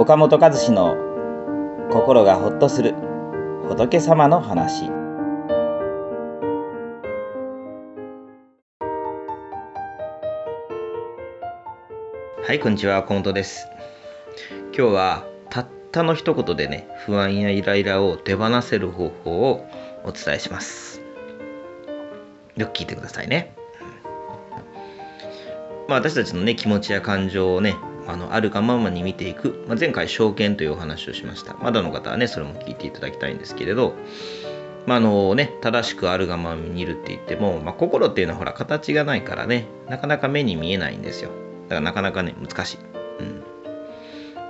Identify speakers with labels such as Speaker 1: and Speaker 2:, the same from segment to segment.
Speaker 1: 岡本和志の心がほっとする仏様の話。はいこんにちは岡本です。今日はたったの一言でね不安やイライラを手放せる方法をお伝えします。よく聞いてくださいね。まあ、私たちのね気持ちや感情をねあのあるがままに見ていく、まあ、前回証券というお話をしました。まだの方はねそれも聞いていただきたいんですけれど。まあ、あのね正しくあるがままに見るって言っても、まあ、心っていうのはほら形がないからねなかなか目に見えないんですよ。だからなかなかね難しい、うん、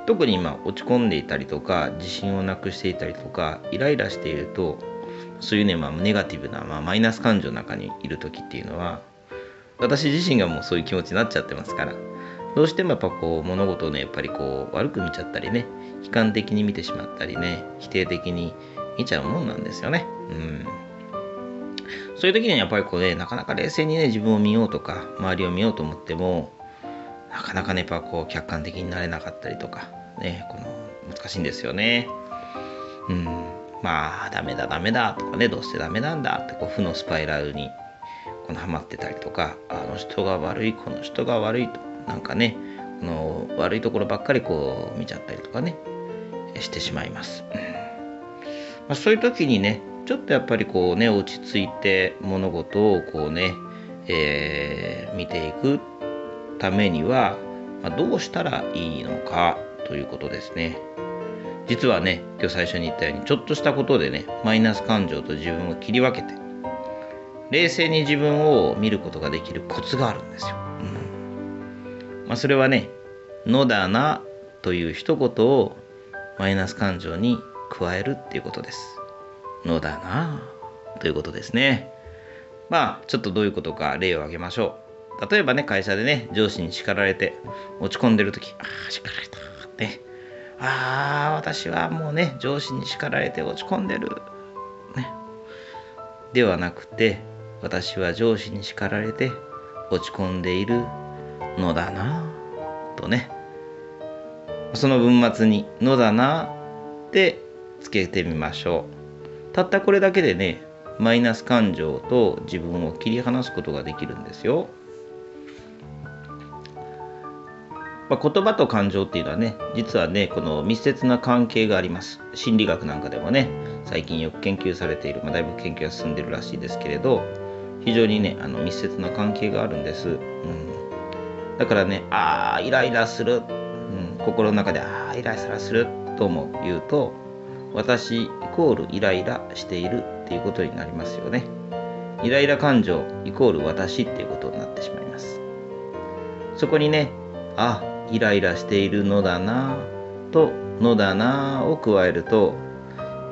Speaker 1: 特に今落ち込んでいたりとか自信をなくしていたりとかイライラしているとそういうね、まあ、ネガティブな、まあ、マイナス感情の中にいる時っていうのは私自身がもうそういう気持ちになっちゃってますから。どうしてもやっぱこう物事をねやっぱりこう悪く見ちゃったりね悲観的に見てしまったりね否定的に見ちゃうもんなんですよね。うん。そういう時にはやっぱりこうねなかなか冷静にね自分を見ようとか周りを見ようと思ってもなかなかねやっぱこう客観的になれなかったりとかねこの難しいんですよね。うん。まあダメだダメだとかねどうしてダメなんだってこう負のスパイラルにこのハマってたりとかあの人が悪いこの人が悪いと。なんかねこの悪いところばっかりこう見ちゃったりとかねしてしまいます、まあ、そういう時にねちょっとやっぱりこうね落ち着いて物事をこうね、えー、見ていくためには、まあ、どうしたらいいのかということですね。実はね今日最初に言ったようにちょっとしたことでねマイナス感情と自分を切り分けて冷静に自分を見ることができるコツがあるんですよ。うん。まあ、それはね「のだな」という一言をマイナス感情に加えるっていうことです。のだなということですね。まあちょっとどういうことか例を挙げましょう。例えばね会社でね上司に叱られて落ち込んでる時ああ叱られたってああ私はもうね上司に叱られて落ち込んでる、ね、ではなくて私は上司に叱られて落ち込んでいるのだなとね。その文末に「のだな」ってつけてみましょう。たったこれだけでねマイナス感情と自分を切り離すことができるんですよ、まあ、言葉と感情っていうのはね実はねこの密接な関係があります。心理学なんかでもね最近よく研究されている、まあ、だいぶ研究が進んでるらしいですけれど非常にねあの密接な関係があるんです、うん、だからねああイライラする、うん、心の中でああイライラする。とも言うと私イコールイライラしているっていうことになりますよね。イライラ感情イコール私っていうことになってしまいます。そこにねあイライラしているのだなとのだなを加えると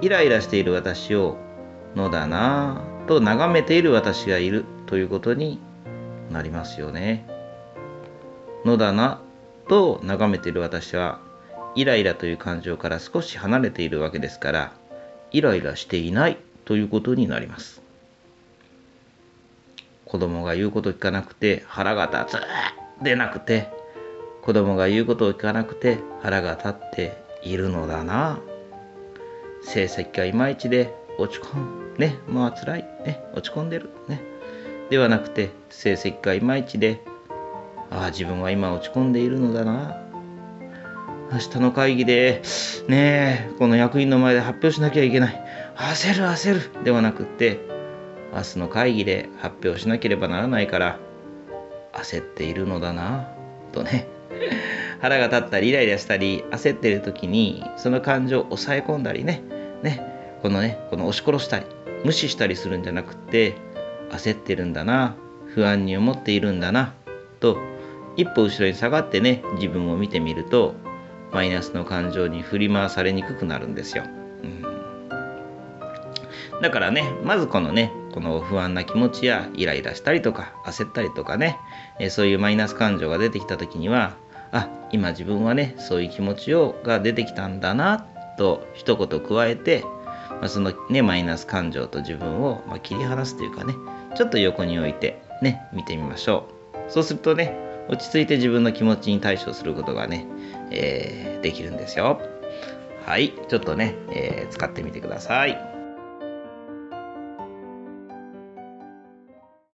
Speaker 1: イライラしている私をのだなと眺めている私がいるということになりますよね。のだなと眺めている私はイライラという感情から少し離れているわけですからイライラしていないということになります。子供が言うこと聞かなくて腹が立つでなくて子供が言うことを聞かなくて腹が立っているのだな成績がいまいちで落ち込むねまあ辛いね落ち込んでるねではなくて成績がいまいちでああ自分は今落ち込んでいるのだな。明日の会議でねえこの役員の前で発表しなきゃいけない。焦る焦る。ではなくって明日の会議で発表しなければならないから焦っているのだな。とね。腹が立ったりイライラしたり焦っている時にその感情を抑え込んだりね。ね。このねこの押し殺したり無視したりするんじゃなくって焦ってるんだな。不安に思っているんだな。と一歩後ろに下がってね自分を見てみるとマイナスの感情に振り回されにくくなるんですよ。うん、だからねまずこのねこの不安な気持ちやイライラしたりとか焦ったりとかねえそういうマイナス感情が出てきた時にはあ今自分はねそういう気持ちをが出てきたんだなと一言加えてまあ、そのねマイナス感情と自分を、ま切り離すというかねちょっと横に置いてね見てみましょうそうするとね落ち着いて自分の気持ちに対処することがね、えーできるんですよ。はいちょっとね、えー使ってみてください。